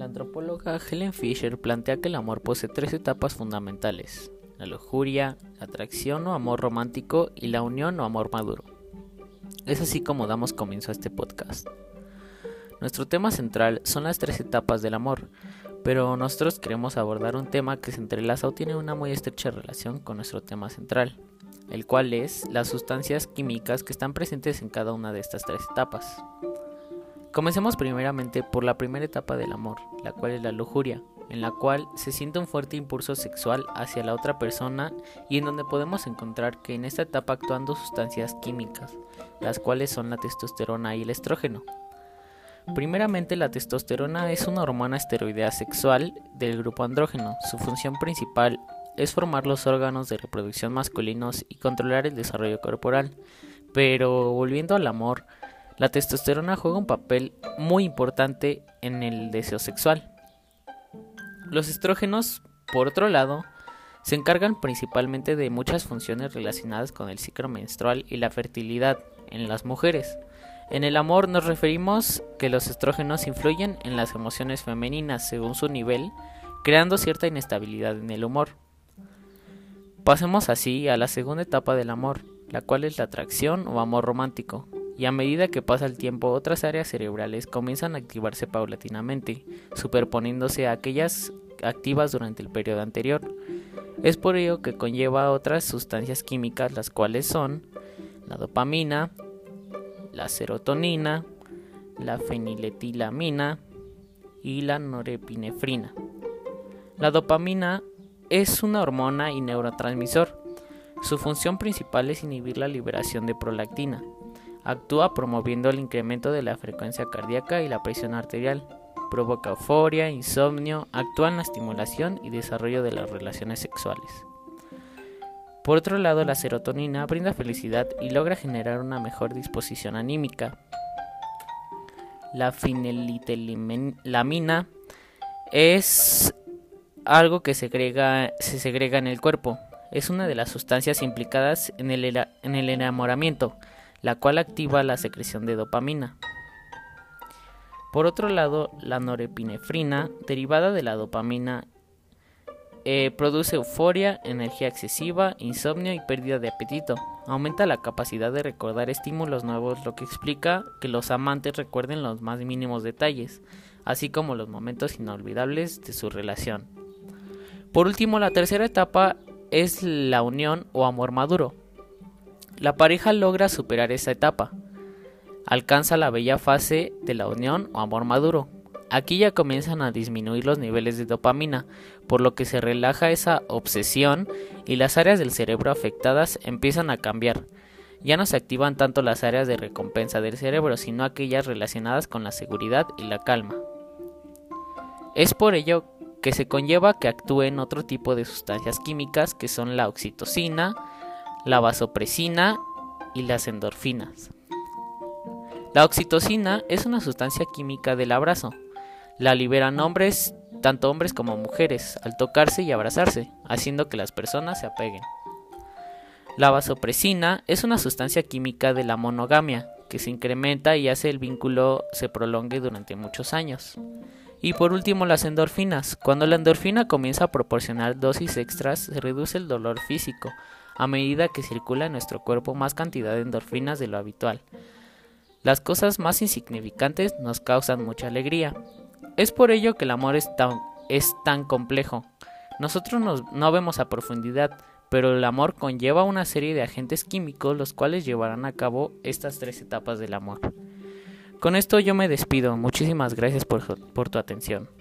La antropóloga Helen Fisher plantea que el amor posee tres etapas fundamentales, la lujuria, la atracción o amor romántico y la unión o amor maduro. Es así como damos comienzo a este podcast. Nuestro tema central son las tres etapas del amor, pero nosotros queremos abordar un tema que se entrelaza o tiene una muy estrecha relación con nuestro tema central, el cual es las sustancias químicas que están presentes en cada una de estas tres etapas. Comencemos primeramente por la primera etapa del amor, la cual es la lujuria, en la cual se siente un fuerte impulso sexual hacia la otra persona y en donde podemos encontrar que en esta etapa actúan dos sustancias químicas, las cuales son la testosterona y el estrógeno. Primeramente la testosterona es una hormona esteroidea sexual del grupo andrógeno. Su función principal es formar los órganos de reproducción masculinos y controlar el desarrollo corporal. Pero volviendo al amor, la testosterona juega un papel muy importante en el deseo sexual. Los estrógenos, por otro lado, se encargan principalmente de muchas funciones relacionadas con el ciclo menstrual y la fertilidad en las mujeres. En el amor nos referimos que los estrógenos influyen en las emociones femeninas según su nivel, creando cierta inestabilidad en el humor. Pasemos así a la segunda etapa del amor, la cual es la atracción o amor romántico y a medida que pasa el tiempo otras áreas cerebrales comienzan a activarse paulatinamente, superponiéndose a aquellas activas durante el periodo anterior. Es por ello que conlleva otras sustancias químicas las cuales son la dopamina, la serotonina, la feniletilamina y la norepinefrina. La dopamina es una hormona y neurotransmisor. Su función principal es inhibir la liberación de prolactina, Actúa promoviendo el incremento de la frecuencia cardíaca y la presión arterial. Provoca euforia, insomnio, actúa en la estimulación y desarrollo de las relaciones sexuales. Por otro lado, la serotonina brinda felicidad y logra generar una mejor disposición anímica. La feniletilamina es algo que se segrega en el cuerpo. Es una de las sustancias implicadas en el enamoramiento la cual activa la secreción de dopamina. Por otro lado, la norepinefrina, derivada de la dopamina, eh, produce euforia, energía excesiva, insomnio y pérdida de apetito. Aumenta la capacidad de recordar estímulos nuevos, lo que explica que los amantes recuerden los más mínimos detalles, así como los momentos inolvidables de su relación. Por último, la tercera etapa es la unión o amor maduro. La pareja logra superar esa etapa. Alcanza la bella fase de la unión o amor maduro. Aquí ya comienzan a disminuir los niveles de dopamina, por lo que se relaja esa obsesión y las áreas del cerebro afectadas empiezan a cambiar. Ya no se activan tanto las áreas de recompensa del cerebro, sino aquellas relacionadas con la seguridad y la calma. Es por ello que se conlleva que actúen otro tipo de sustancias químicas que son la oxitocina, la vasopresina y las endorfinas. La oxitocina es una sustancia química del abrazo. La liberan hombres, tanto hombres como mujeres, al tocarse y abrazarse, haciendo que las personas se apeguen. La vasopresina es una sustancia química de la monogamia, que se incrementa y hace el vínculo se prolongue durante muchos años. Y por último, las endorfinas. Cuando la endorfina comienza a proporcionar dosis extras, se reduce el dolor físico, a medida que circula en nuestro cuerpo más cantidad de endorfinas de lo habitual. Las cosas más insignificantes nos causan mucha alegría. Es por ello que el amor es tan, es tan complejo. Nosotros no vemos a profundidad, pero el amor conlleva una serie de agentes químicos los cuales llevarán a cabo estas tres etapas del amor. Con esto yo me despido. Muchísimas gracias por, por tu atención.